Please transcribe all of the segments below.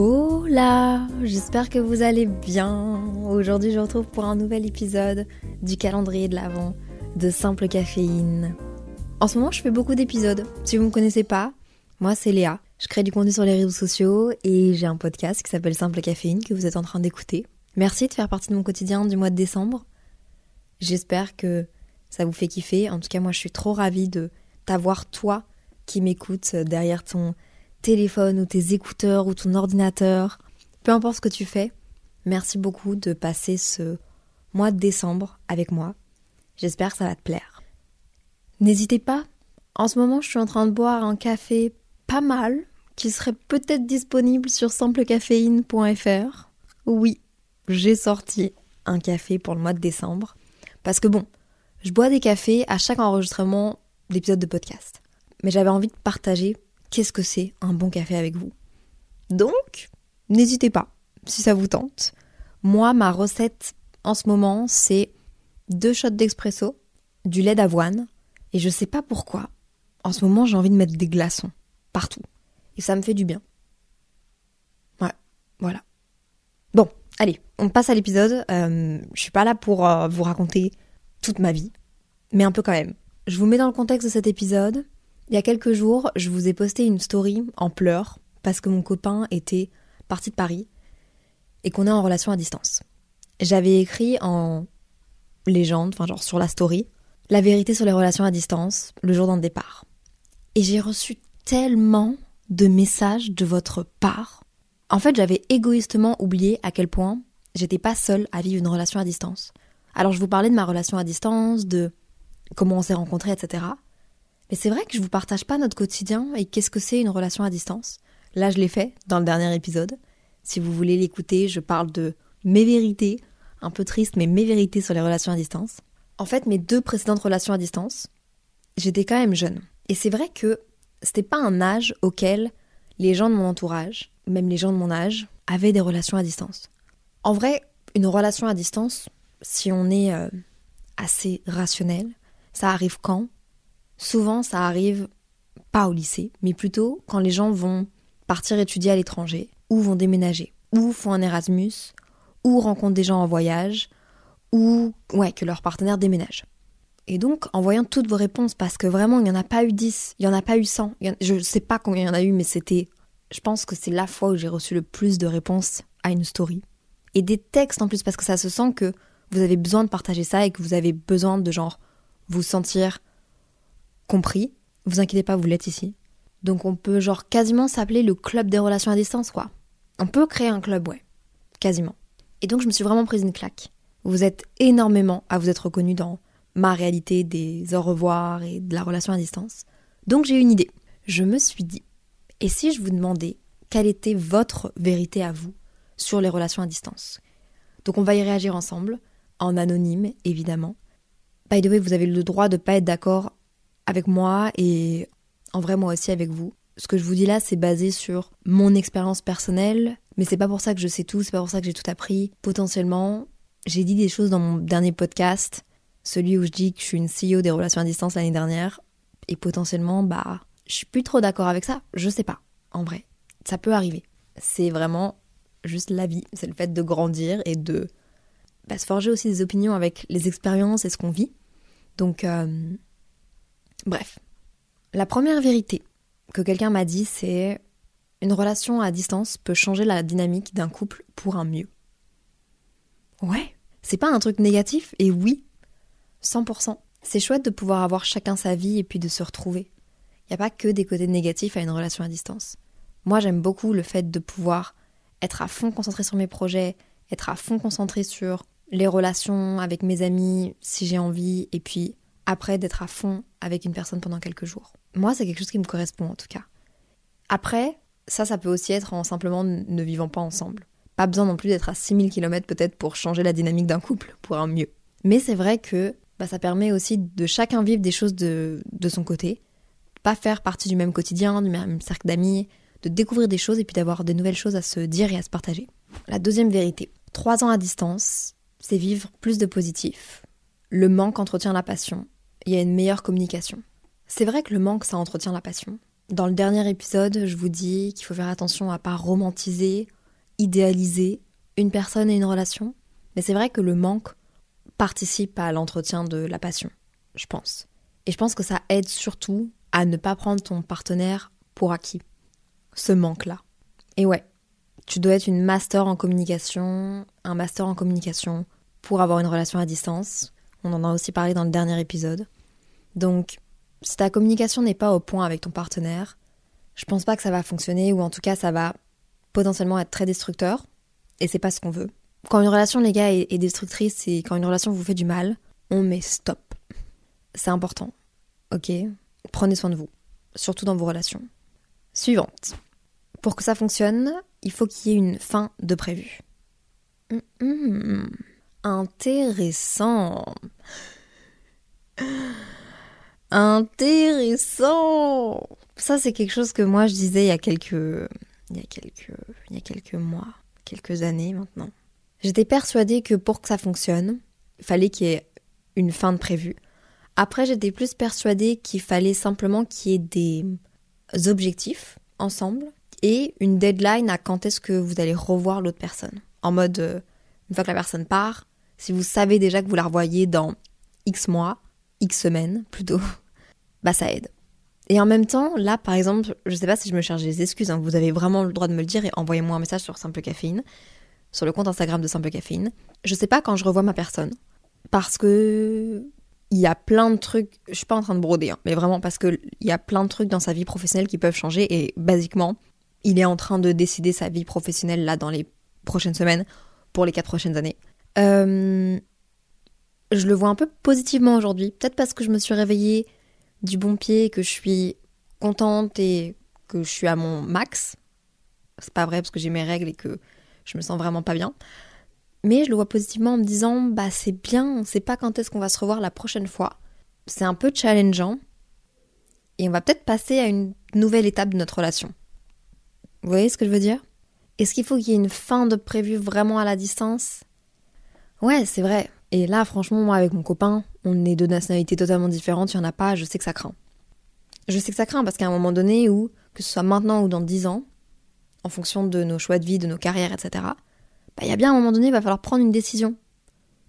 today. Hola, j'espère que vous allez bien. Aujourd'hui, je retrouve pour un nouvel épisode du calendrier de l'Avent de Simple Caféine. En ce moment, je fais beaucoup d'épisodes. Si vous ne me connaissez pas, moi c'est Léa. Je crée du contenu sur les réseaux sociaux et j'ai un podcast qui s'appelle Simple Caféine que vous êtes en train d'écouter. Merci de faire partie de mon quotidien du mois de décembre. J'espère que ça vous fait kiffer. En tout cas, moi je suis trop ravie de t'avoir toi qui m'écoute derrière ton téléphone ou tes écouteurs ou ton ordinateur. Peu importe ce que tu fais, merci beaucoup de passer ce mois de décembre avec moi. J'espère que ça va te plaire. N'hésitez pas. En ce moment, je suis en train de boire un café pas mal qui serait peut-être disponible sur simplecaféine.fr. Oui, j'ai sorti un café pour le mois de décembre. Parce que bon, je bois des cafés à chaque enregistrement d'épisode de podcast. Mais j'avais envie de partager qu'est-ce que c'est un bon café avec vous? Donc, n'hésitez pas, si ça vous tente. Moi, ma recette en ce moment, c'est deux shots d'expresso, du lait d'avoine, et je sais pas pourquoi. En ce moment, j'ai envie de mettre des glaçons partout. Et ça me fait du bien. Ouais, voilà. Bon, allez, on passe à l'épisode. Euh, je suis pas là pour euh, vous raconter toute ma vie, mais un peu quand même. Je vous mets dans le contexte de cet épisode. Il y a quelques jours, je vous ai posté une story en pleurs parce que mon copain était parti de Paris et qu'on est en relation à distance. J'avais écrit en légende, enfin genre sur la story, la vérité sur les relations à distance le jour d'un départ. Et j'ai reçu tellement de messages de votre part. En fait, j'avais égoïstement oublié à quel point j'étais pas seule à vivre une relation à distance. Alors je vous parlais de ma relation à distance, de comment on s'est rencontrés, etc. Mais c'est vrai que je vous partage pas notre quotidien et qu'est-ce que c'est une relation à distance. Là, je l'ai fait dans le dernier épisode. Si vous voulez l'écouter, je parle de mes vérités, un peu triste, mais mes vérités sur les relations à distance. En fait, mes deux précédentes relations à distance, j'étais quand même jeune. Et c'est vrai que c'était pas un âge auquel les gens de mon entourage, même les gens de mon âge, avaient des relations à distance. En vrai, une relation à distance, si on est euh, assez rationnel, ça arrive quand Souvent, ça arrive pas au lycée, mais plutôt quand les gens vont partir étudier à l'étranger, ou vont déménager, ou font un Erasmus, ou rencontrent des gens en voyage, ou ouais, que leur partenaire déménage. Et donc, en voyant toutes vos réponses, parce que vraiment, il n'y en a pas eu 10, il n'y en a pas eu 100, je ne sais pas combien il y en a eu, mais c'était, je pense que c'est la fois où j'ai reçu le plus de réponses à une story. Et des textes en plus, parce que ça se sent que vous avez besoin de partager ça et que vous avez besoin de genre vous sentir compris. Vous inquiétez pas, vous l'êtes ici. Donc on peut genre quasiment s'appeler le club des relations à distance, quoi. On peut créer un club, ouais. Quasiment. Et donc je me suis vraiment prise une claque. Vous êtes énormément à vous être reconnu dans ma réalité des au revoir et de la relation à distance. Donc j'ai une idée. Je me suis dit, et si je vous demandais quelle était votre vérité à vous sur les relations à distance? Donc on va y réagir ensemble, en anonyme évidemment. By the way, vous avez le droit de ne pas être d'accord avec moi et en vrai moi aussi avec vous. Ce que je vous dis là, c'est basé sur mon expérience personnelle, mais c'est pas pour ça que je sais tout, c'est pas pour ça que j'ai tout appris. Potentiellement, j'ai dit des choses dans mon dernier podcast, celui où je dis que je suis une CEO des relations à distance l'année dernière, et potentiellement, bah, je suis plus trop d'accord avec ça. Je sais pas, en vrai. Ça peut arriver. C'est vraiment juste la vie. C'est le fait de grandir et de bah, se forger aussi des opinions avec les expériences et ce qu'on vit. Donc, euh, bref. La première vérité que quelqu'un m'a dit, c'est une relation à distance peut changer la dynamique d'un couple pour un mieux. Ouais, c'est pas un truc négatif, et oui, 100%. C'est chouette de pouvoir avoir chacun sa vie et puis de se retrouver. Il n'y a pas que des côtés négatifs à une relation à distance. Moi, j'aime beaucoup le fait de pouvoir être à fond concentré sur mes projets, être à fond concentré sur les relations avec mes amis si j'ai envie, et puis après d'être à fond avec une personne pendant quelques jours. Moi, c'est quelque chose qui me correspond en tout cas. Après, ça, ça peut aussi être en simplement ne vivant pas ensemble. Pas besoin non plus d'être à 6000 km peut-être pour changer la dynamique d'un couple, pour un mieux. Mais c'est vrai que bah, ça permet aussi de chacun vivre des choses de, de son côté, pas faire partie du même quotidien, du même cercle d'amis, de découvrir des choses et puis d'avoir de nouvelles choses à se dire et à se partager. La deuxième vérité, trois ans à distance, c'est vivre plus de positif. Le manque entretient la passion. Il y a une meilleure communication. C'est vrai que le manque, ça entretient la passion. Dans le dernier épisode, je vous dis qu'il faut faire attention à pas romantiser, idéaliser une personne et une relation. Mais c'est vrai que le manque participe à l'entretien de la passion, je pense. Et je pense que ça aide surtout à ne pas prendre ton partenaire pour acquis. Ce manque-là. Et ouais, tu dois être une master en communication, un master en communication pour avoir une relation à distance. On en a aussi parlé dans le dernier épisode. Donc, si ta communication n'est pas au point avec ton partenaire, je pense pas que ça va fonctionner ou en tout cas ça va potentiellement être très destructeur et c'est pas ce qu'on veut. Quand une relation, les gars, est, destructrice et quand une relation vous fait du mal, on met stop. C'est important. Ok? Prenez soin de vous, surtout dans vos relations. Suivante. Pour que ça fonctionne, il faut qu'il y ait une fin de prévu. Hum, hum. Intéressant. Intéressant. Ça, c'est quelque chose que moi je disais il y a quelques, il y a quelques, il y a quelques mois, quelques années maintenant. J'étais persuadée que pour que ça fonctionne, il fallait qu'il y ait une fin de prévue. Après, j'étais plus persuadée qu'il fallait simplement qu'il y ait des objectifs ensemble et une deadline à quand est-ce que vous allez revoir l'autre personne. En mode, euh, une fois que la personne part, si vous savez déjà que vous la revoyez dans X mois, X semaines plutôt, bah ça aide. Et en même temps, là par exemple, je sais pas si je me cherche des excuses, hein, vous avez vraiment le droit de me le dire et envoyez-moi un message sur Simple Caféine, sur le compte Instagram de Simple Caféine. Je sais pas quand je revois ma personne, parce que il y a plein de trucs, je suis pas en train de broder, hein, mais vraiment parce que il y a plein de trucs dans sa vie professionnelle qui peuvent changer et basiquement, il est en train de décider sa vie professionnelle là dans les prochaines semaines pour les quatre prochaines années. Euh, je le vois un peu positivement aujourd'hui, peut-être parce que je me suis réveillée du bon pied, que je suis contente et que je suis à mon max. C'est pas vrai parce que j'ai mes règles et que je me sens vraiment pas bien. Mais je le vois positivement en me disant bah c'est bien, on sait pas quand est-ce qu'on va se revoir la prochaine fois. C'est un peu challengeant et on va peut-être passer à une nouvelle étape de notre relation. Vous voyez ce que je veux dire? Est-ce qu'il faut qu'il y ait une fin de prévu vraiment à la distance? Ouais, c'est vrai. Et là, franchement, moi, avec mon copain, on est de nationalités totalement différentes, il n'y en a pas, je sais que ça craint. Je sais que ça craint parce qu'à un moment donné, où, que ce soit maintenant ou dans dix ans, en fonction de nos choix de vie, de nos carrières, etc., bah, il y a bien un moment donné, il va falloir prendre une décision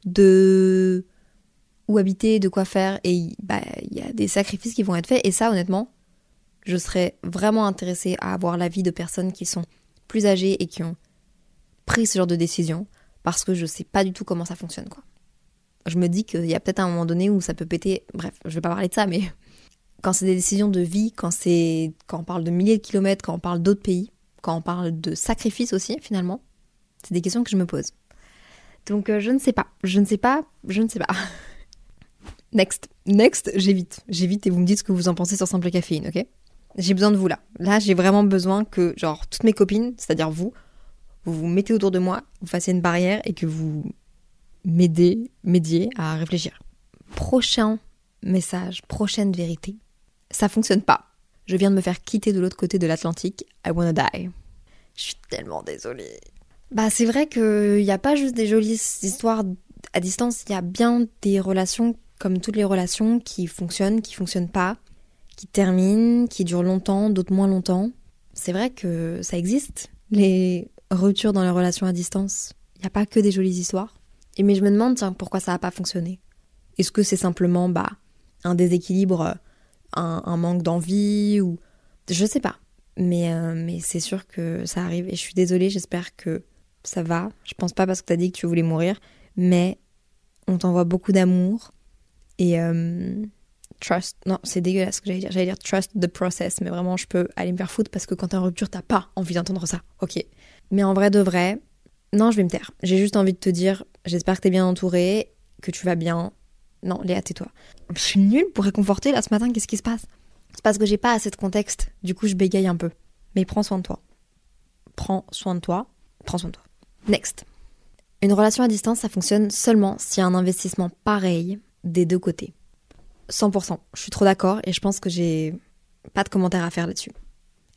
de où habiter, de quoi faire, et bah, il y a des sacrifices qui vont être faits, et ça, honnêtement, je serais vraiment intéressée à avoir l'avis de personnes qui sont plus âgées et qui ont pris ce genre de décision parce que je sais pas du tout comment ça fonctionne quoi. Je me dis qu'il y a peut-être un moment donné où ça peut péter. Bref, je vais pas parler de ça, mais quand c'est des décisions de vie, quand c'est quand on parle de milliers de kilomètres, quand on parle d'autres pays, quand on parle de sacrifices aussi finalement, c'est des questions que je me pose. Donc euh, je ne sais pas, je ne sais pas, je ne sais pas. Next, next, j'évite, j'évite et vous me dites ce que vous en pensez sur Simple Caféine, ok? J'ai besoin de vous là. Là, j'ai vraiment besoin que, genre, toutes mes copines, c'est-à-dire vous, vous vous mettez autour de moi, vous fassiez une barrière et que vous m'aidez, m'aidiez à réfléchir. Prochain message, prochaine vérité. Ça fonctionne pas. Je viens de me faire quitter de l'autre côté de l'Atlantique. I wanna die. Je suis tellement désolée. Bah, c'est vrai qu'il n'y a pas juste des jolies histoires à distance, il y a bien des relations, comme toutes les relations, qui fonctionnent, qui fonctionnent pas qui terminent, qui durent longtemps, d'autres moins longtemps. C'est vrai que ça existe, les ruptures dans les relations à distance. Il n'y a pas que des jolies histoires. Et mais je me demande, tiens, pourquoi ça n'a pas fonctionné? Est-ce que c'est simplement bah, un déséquilibre, un, manque d'envie ou... Je sais pas. Mais, euh, mais c'est sûr que ça arrive. Et je suis désolée, j'espère que ça va. Je pense pas parce que tu as dit que tu voulais mourir. Mais on t'envoie beaucoup d'amour. Et... Euh, trust. Non, c'est dégueulasse ce que j'allais dire. J'allais dire trust the process, mais vraiment, je peux aller me faire foutre parce que quand t'es en rupture, t'as pas envie d'entendre ça. Ok. Mais en vrai de vrai, non, je vais me taire. J'ai juste envie de te dire, J'espère que t'es bien entouré, que tu vas bien. Non, Léa, tais-toi. Je suis nulle pour réconforter là ce matin, qu'est-ce qui se passe? C'est parce que j'ai pas assez de contexte, du coup je bégaye un peu. Mais prends soin de toi. Prends soin de toi. Prends soin de toi. Next. Une relation à distance, ça fonctionne seulement s'il y a un investissement pareil des deux côtés. 100%. Je suis trop d'accord et je pense que j'ai pas de commentaires à faire là-dessus.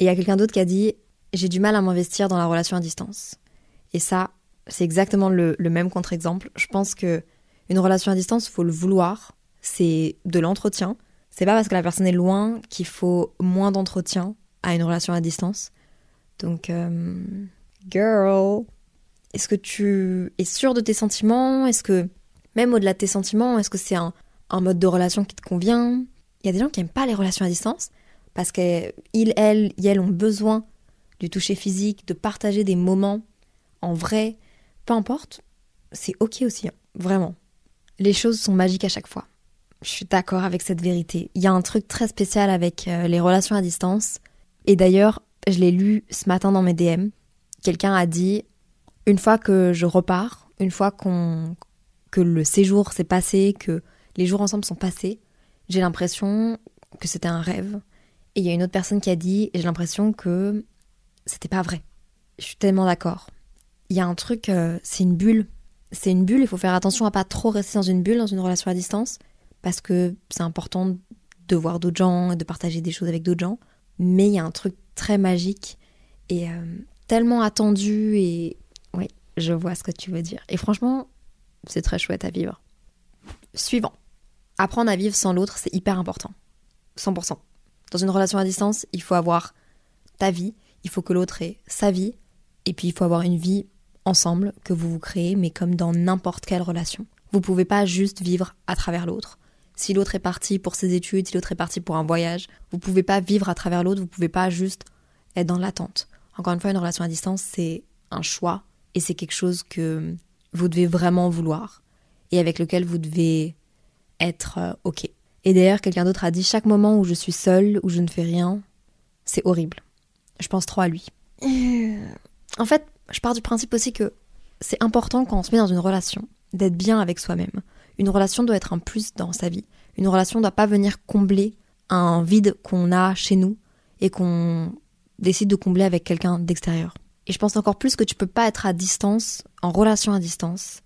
Et il y a quelqu'un d'autre qui a dit J'ai du mal à m'investir dans la relation à distance. Et ça, c'est exactement le, même contre-exemple. Je pense que une relation à distance, faut le vouloir. C'est de l'entretien. C'est pas parce que la personne est loin qu'il faut moins d'entretien à une relation à distance. Donc, euh, girl, est-ce que tu es sûr de tes sentiments? Est-ce que, même au-delà de tes sentiments, est-ce que c'est un, mode de relation qui te convient? Il y a des gens qui n'aiment pas les relations à distance parce qu'ils, elles, elles ont besoin du toucher physique, de partager des moments en vrai. Peu importe, c'est ok aussi, hein, vraiment. Les choses sont magiques à chaque fois. Je suis d'accord avec cette vérité. Il y a un truc très spécial avec euh, les relations à distance. Et d'ailleurs, je l'ai lu ce matin dans mes DM. Quelqu'un a dit une fois que je repars, une fois qu'on que le séjour s'est passé, que les jours ensemble sont passés, j'ai l'impression que c'était un rêve. Et il y a une autre personne qui a dit j'ai l'impression que c'était pas vrai. Je suis tellement d'accord. Il y a un truc, euh, c'est une bulle. C'est une bulle, il faut faire attention à pas trop rester dans une bulle, dans une relation à distance, parce que c'est important de voir d'autres gens et de partager des choses avec d'autres gens. Mais il y a un truc très magique et euh, tellement attendu et oui, je vois ce que tu veux dire. Et franchement, c'est très chouette à vivre. Suivant. Apprendre à vivre sans l'autre, c'est hyper important. 100%. Dans une relation à distance, il faut avoir ta vie, il faut que l'autre ait sa vie, et puis il faut avoir une vie ensemble que vous vous créez, mais comme dans n'importe quelle relation. Vous pouvez pas juste vivre à travers l'autre. Si l'autre est parti pour ses études, si l'autre est parti pour un voyage, vous pouvez pas vivre à travers l'autre, vous pouvez pas juste être dans l'attente. Encore une fois, une relation à distance, c'est un choix et c'est quelque chose que vous devez vraiment vouloir et avec lequel vous devez être euh, OK. Et d'ailleurs, quelqu'un d'autre a dit chaque moment où je suis seule, où je ne fais rien, c'est horrible. Je pense trop à lui. Euh, en fait, je pars du principe aussi que c'est important quand on se met dans une relation d'être bien avec soi-même. Une relation doit être un plus dans sa vie. Une relation ne doit pas venir combler un vide qu'on a chez nous et qu'on décide de combler avec quelqu'un d'extérieur. Et je pense encore plus que tu peux pas être à distance, en relation à distance,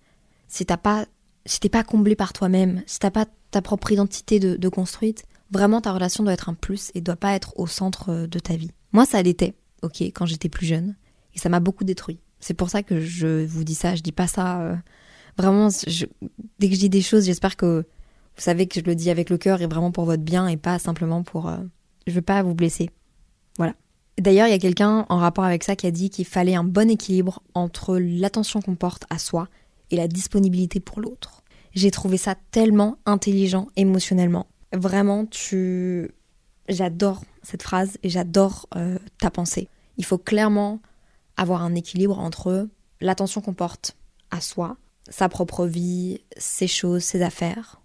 si t'as pas, si t'es pas comblé par toi-même, si t'as pas ta propre identité de, de, construite. Vraiment, ta relation doit être un plus et doit pas être au centre de ta vie. Moi, ça l'était, ok, quand j'étais plus jeune, et ça m'a beaucoup détruit. C'est pour ça que je vous dis ça. Je dis pas ça. Euh, vraiment, dès que je dis des choses, j'espère que vous savez que je le dis avec le cœur et vraiment pour votre bien et pas simplement pour. Euh, je veux pas vous blesser. Voilà. D'ailleurs, il y a quelqu'un en rapport avec ça qui a dit qu'il fallait un bon équilibre entre l'attention qu'on porte à soi et la disponibilité pour l'autre. J'ai trouvé ça tellement intelligent émotionnellement. Vraiment, tu... J'adore cette phrase et j'adore euh, ta pensée. Il faut clairement avoir un équilibre entre l'attention qu'on porte à soi, sa propre vie, ses choses, ses affaires,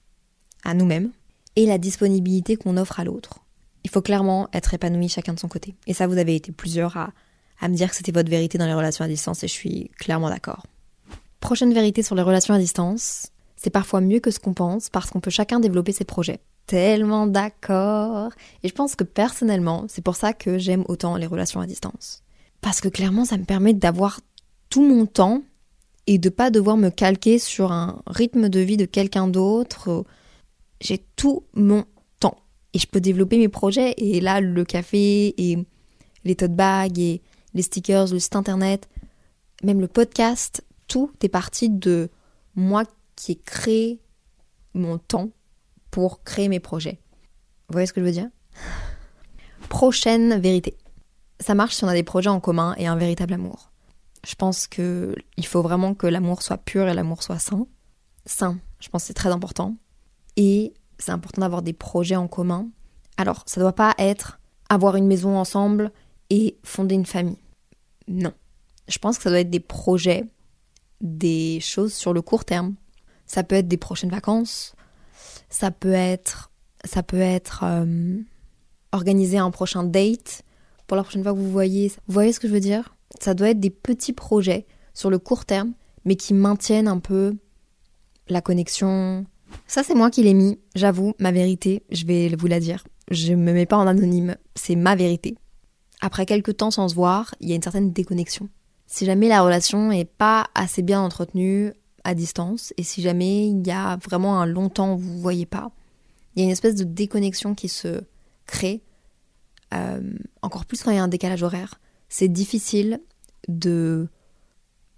à nous-mêmes, et la disponibilité qu'on offre à l'autre. Il faut clairement être épanoui chacun de son côté. Et ça, vous avez été plusieurs à, à me dire que c'était votre vérité dans les relations à distance et je suis clairement d'accord. Prochaine vérité sur les relations à distance, c'est parfois mieux que ce qu'on pense parce qu'on peut chacun développer ses projets. Tellement d'accord. Et je pense que personnellement, c'est pour ça que j'aime autant les relations à distance. Parce que clairement, ça me permet d'avoir tout mon temps et de pas devoir me calquer sur un rythme de vie de quelqu'un d'autre. J'ai tout mon et je peux développer mes projets. Et là, le café et les tote bags et les stickers, le site internet, même le podcast, tout est parti de moi qui ai créé mon temps pour créer mes projets. Vous voyez ce que je veux dire? Prochaine vérité. Ça marche si on a des projets en commun et un véritable amour. Je pense que il faut vraiment que l'amour soit pur et l'amour soit sain. Sain, je pense que c'est très important. Et c'est important d'avoir des projets en commun. Alors, ça ne doit pas être avoir une maison ensemble et fonder une famille. Non. Je pense que ça doit être des projets, des choses sur le court terme. Ça peut être des prochaines vacances. Ça peut être, ça peut être euh, organiser un prochain date pour la prochaine fois que vous voyez. Vous voyez ce que je veux dire? Ça doit être des petits projets sur le court terme, mais qui maintiennent un peu la connexion. Ça, c'est moi qui l'ai mis, j'avoue, ma vérité, je vais vous la dire. Je me mets pas en anonyme, c'est ma vérité. Après quelques temps sans se voir, il y a une certaine déconnexion. Si jamais la relation est pas assez bien entretenue à distance, et si jamais il y a vraiment un long temps où vous ne voyez pas, il y a une espèce de déconnexion qui se crée, euh, encore plus quand il y a un décalage horaire. C'est difficile de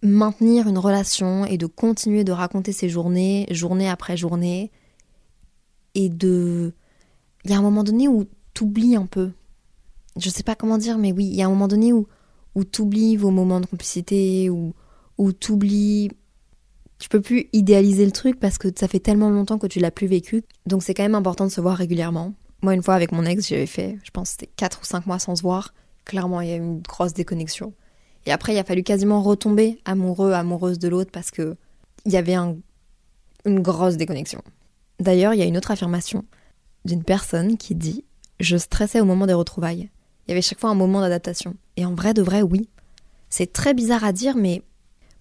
maintenir une relation et de continuer de raconter ses journées, journée après journée, et de... Il y a un moment donné où t'oublies un peu. Je sais pas comment dire, mais oui, il y a un moment donné où, où t'oublies vos moments de complicité, où, où t'oublies... Tu peux plus idéaliser le truc parce que ça fait tellement longtemps que tu l'as plus vécu. Donc c'est quand même important de se voir régulièrement. Moi, une fois avec mon ex, j'avais fait, je pense, c'était 4 ou 5 mois sans se voir. Clairement, il y a eu une grosse déconnexion. Et après, il a fallu quasiment retomber amoureux, amoureuse de l'autre parce que il y avait une grosse déconnexion. D'ailleurs, il y a une autre affirmation d'une personne qui dit Je stressais au moment des retrouvailles. Il y avait chaque fois un moment d'adaptation. Et en vrai, de vrai, oui. C'est très bizarre à dire, mais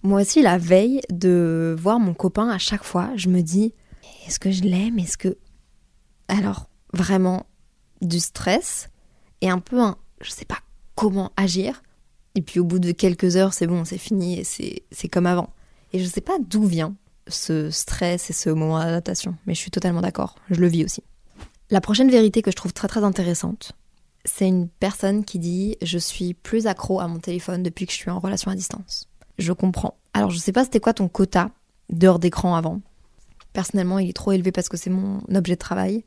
moi aussi, la veille de voir mon copain à chaque fois, je me dis Est-ce que je l'aime? Est-ce que. Alors, vraiment, du stress et un peu un. Je sais pas comment agir. Et puis au bout de quelques heures, c'est bon, c'est fini et c'est comme avant. Et je sais pas d'où vient ce stress et ce moment d'adaptation, mais je suis totalement d'accord, je le vis aussi. La prochaine vérité que je trouve très très intéressante, c'est une personne qui dit je suis plus accro à mon téléphone depuis que je suis en relation à distance. Je comprends. Alors je sais pas c'était quoi ton quota d'heures d'écran avant? Personnellement, il est trop élevé parce que c'est mon objet de travail.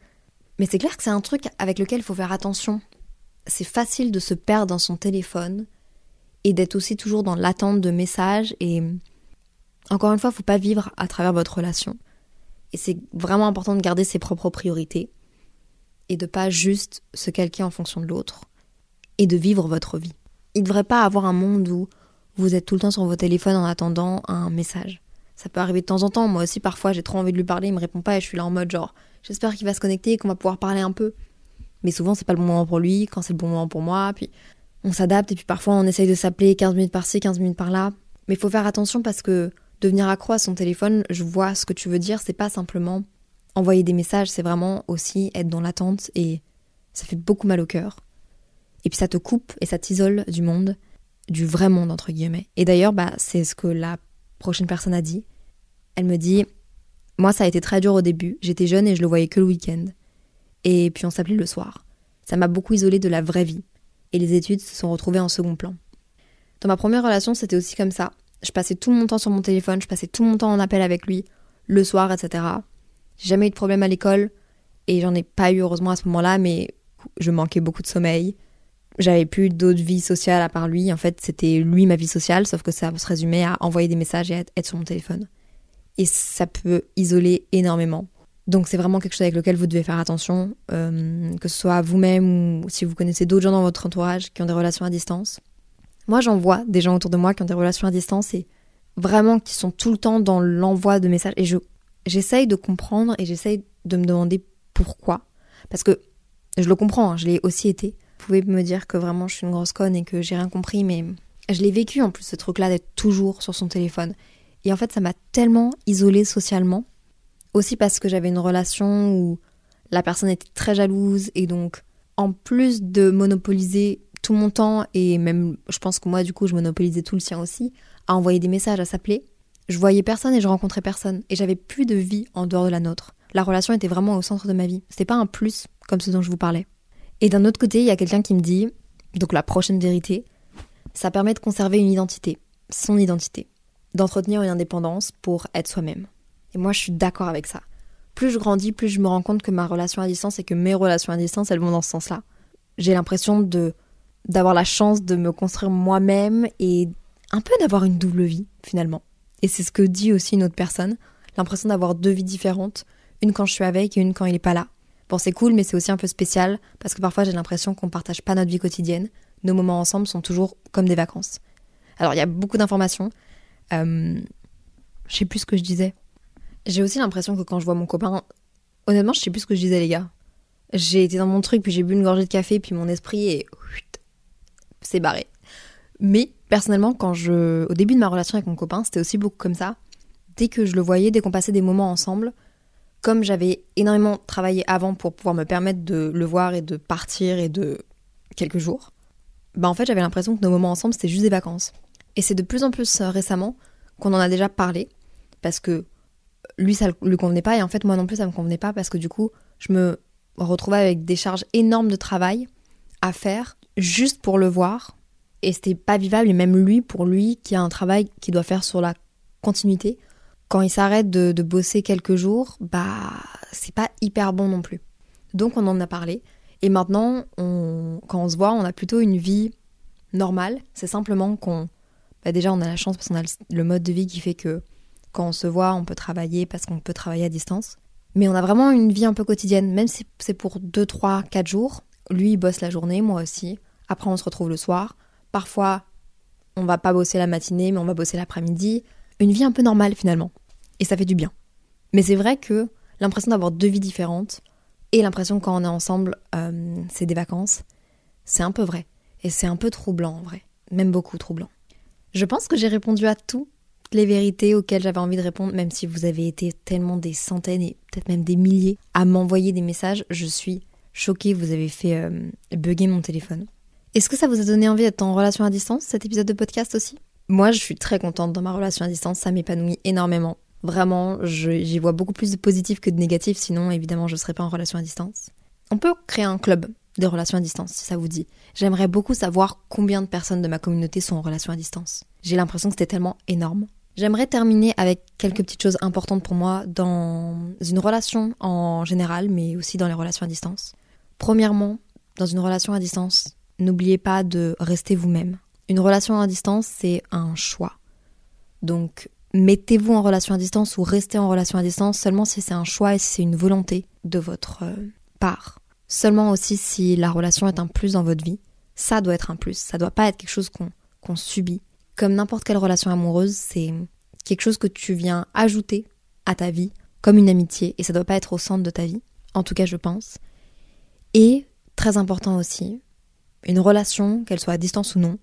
Mais c'est clair que c'est un truc avec lequel il faut faire attention. C'est facile de se perdre dans son téléphone, et d'être aussi toujours dans l'attente de messages. Et encore une fois, il faut pas vivre à travers votre relation. Et c'est vraiment important de garder ses propres priorités et de pas juste se calquer en fonction de l'autre et de vivre votre vie. Il ne devrait pas avoir un monde où vous êtes tout le temps sur votre téléphone en attendant un message. Ça peut arriver de temps en temps. Moi aussi, parfois, j'ai trop envie de lui parler, il me répond pas et je suis là en mode genre, j'espère qu'il va se connecter et qu'on va pouvoir parler un peu. Mais souvent, c'est pas le bon moment pour lui, quand c'est le bon moment pour moi. Puis on s'adapte et puis parfois on essaye de s'appeler 15 minutes par-ci, 15 minutes par-là. Mais faut faire attention parce que devenir accro à son téléphone, je vois ce que tu veux dire, c'est pas simplement envoyer des messages, c'est vraiment aussi être dans l'attente et ça fait beaucoup mal au cœur. Et puis ça te coupe et ça t'isole du monde, du vrai monde entre guillemets. Et d'ailleurs, bah, c'est ce que la prochaine personne a dit. Elle me dit Moi, ça a été très dur au début, j'étais jeune et je le voyais que le week-end. Et puis on s'appelait le soir. Ça m'a beaucoup isolée de la vraie vie et les études se sont retrouvées en second plan. Dans ma première relation, c'était aussi comme ça. Je passais tout mon temps sur mon téléphone, je passais tout mon temps en appel avec lui, le soir, etc. J'ai jamais eu de problème à l'école, et j'en ai pas eu heureusement à ce moment-là, mais je manquais beaucoup de sommeil. J'avais plus d'autres vies sociales à part lui. En fait, c'était lui ma vie sociale, sauf que ça se résumait à envoyer des messages et à être sur mon téléphone. Et ça peut isoler énormément. Donc c'est vraiment quelque chose avec lequel vous devez faire attention, euh, que ce soit vous-même ou si vous connaissez d'autres gens dans votre entourage qui ont des relations à distance. Moi j'en vois des gens autour de moi qui ont des relations à distance et vraiment qui sont tout le temps dans l'envoi de messages. Et je j'essaye de comprendre et j'essaye de me demander pourquoi. Parce que je le comprends, hein, je l'ai aussi été. Pouvez me dire que vraiment je suis une grosse conne et que j'ai rien compris, mais je l'ai vécu en plus ce truc-là d'être toujours sur son téléphone. Et en fait ça m'a tellement isolée socialement aussi parce que j'avais une relation où la personne était très jalouse et donc en plus de monopoliser tout mon temps et même je pense que moi du coup je monopolisais tout le sien aussi à envoyer des messages, à s'appeler, je voyais personne et je rencontrais personne et j'avais plus de vie en dehors de la nôtre. La relation était vraiment au centre de ma vie. C'était pas un plus comme ce dont je vous parlais. Et d'un autre côté, il y a quelqu'un qui me dit, donc la prochaine vérité, ça permet de conserver une identité, son identité, d'entretenir une indépendance pour être soi-même. Et moi, je suis d'accord avec ça. Plus je grandis, plus je me rends compte que ma relation à distance et que mes relations à distance, elles vont dans ce sens-là. J'ai l'impression de d'avoir la chance de me construire moi-même et un peu d'avoir une double vie finalement. Et c'est ce que dit aussi une autre personne, l'impression d'avoir deux vies différentes, une quand je suis avec et une quand il n'est pas là. Bon, c'est cool, mais c'est aussi un peu spécial parce que parfois j'ai l'impression qu'on partage pas notre vie quotidienne. Nos moments ensemble sont toujours comme des vacances. Alors il y a beaucoup d'informations. Euh, je sais plus ce que je disais. J'ai aussi l'impression que quand je vois mon copain, honnêtement, je sais plus ce que je disais, les gars. J'ai été dans mon truc, puis j'ai bu une gorgée de café, puis mon esprit est. C'est barré. Mais personnellement, quand je. Au début de ma relation avec mon copain, c'était aussi beaucoup comme ça. dès que je le voyais, dès qu'on passait des moments ensemble, comme j'avais énormément travaillé avant pour pouvoir me permettre de le voir et de partir et de quelques jours, bah en fait j'avais l'impression que nos moments ensemble c'était juste des vacances. Et c'est de plus en plus euh, récemment qu'on en a déjà parlé, parce que lui ça lui convenait pas et en fait moi non plus ça me convenait pas parce que du coup je me retrouvais avec des charges énormes de travail à faire juste pour le voir et c'était pas vivable et même lui pour lui qui a un travail qu'il doit faire sur la continuité quand il s'arrête de, bosser quelques jours bah c'est pas hyper bon non plus. Donc on en a parlé. Et maintenant on, quand on se voit on a plutôt une vie normale. C'est simplement qu'on bah déjà on a la chance parce qu'on a le, le mode de vie qui fait que quand on se voit on peut travailler parce qu'on peut travailler à distance. Mais on a vraiment une vie un peu quotidienne même si c'est pour 2, 3, 4 jours. Lui il bosse la journée moi aussi. Après on se retrouve le soir. Parfois, on va pas bosser la matinée, mais on va bosser l'après-midi. Une vie un peu normale finalement. Et ça fait du bien. Mais c'est vrai que l'impression d'avoir deux vies différentes et l'impression quand on est ensemble, euh, c'est des vacances, c'est un peu vrai. Et c'est un peu troublant en vrai. Même beaucoup troublant. Je pense que j'ai répondu à toutes les vérités auxquelles j'avais envie de répondre, même si vous avez été tellement des centaines et peut-être même des milliers à m'envoyer des messages. Je suis choquée, vous avez fait euh, bugger mon téléphone. Est-ce que ça vous a donné envie d'être en relation à distance, cet épisode de podcast aussi? Moi, je suis très contente dans ma relation à distance, ça m'épanouit énormément. Vraiment, j'y vois beaucoup plus de positif que de négatif, sinon évidemment je ne serais pas en relation à distance. On peut créer un club de relations à distance, si ça vous dit. J'aimerais beaucoup savoir combien de personnes de ma communauté sont en relation à distance. J'ai l'impression que c'était tellement énorme. J'aimerais terminer avec quelques petites choses importantes pour moi dans une relation en général, mais aussi dans les relations à distance. Premièrement, dans une relation à distance, n'oubliez pas de rester vous-même. Une relation à distance, c'est un choix. Donc, mettez-vous en relation à distance ou restez en relation à distance seulement si c'est un choix et si c'est une volonté de votre euh, part. Seulement aussi si la relation est un plus dans votre vie. Ça doit être un plus. Ça doit pas être quelque chose qu'on subit. Comme n'importe quelle relation amoureuse, c'est quelque chose que tu viens ajouter à ta vie, comme une amitié, et ça doit pas être au centre de ta vie. En tout cas, je pense. Et, très important aussi, une relation, qu'elle soit à distance ou non,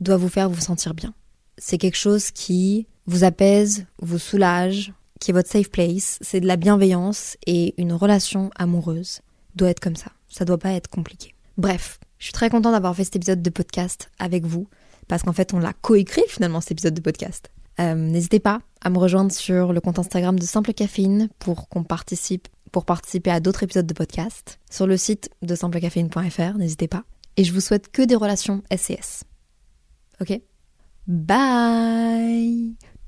doit vous faire vous sentir bien. C'est quelque chose qui vous apaise, vous soulage, qui est votre safe place, c'est de la bienveillance et une relation amoureuse doit être comme ça. Ça doit pas être compliqué. Bref, je suis très contente d'avoir fait cet épisode de podcast avec vous parce qu'en fait on l'a coécrit finalement cet épisode de podcast. Euh, N'hésitez pas à me rejoindre sur le compte Instagram de Simple Caféine pour qu'on participe pour participer à d'autres épisodes de podcast. Sur le site de simplecaféine.fr, n'hésitez pas et je vous souhaite que des relations SCS. Ok? Bye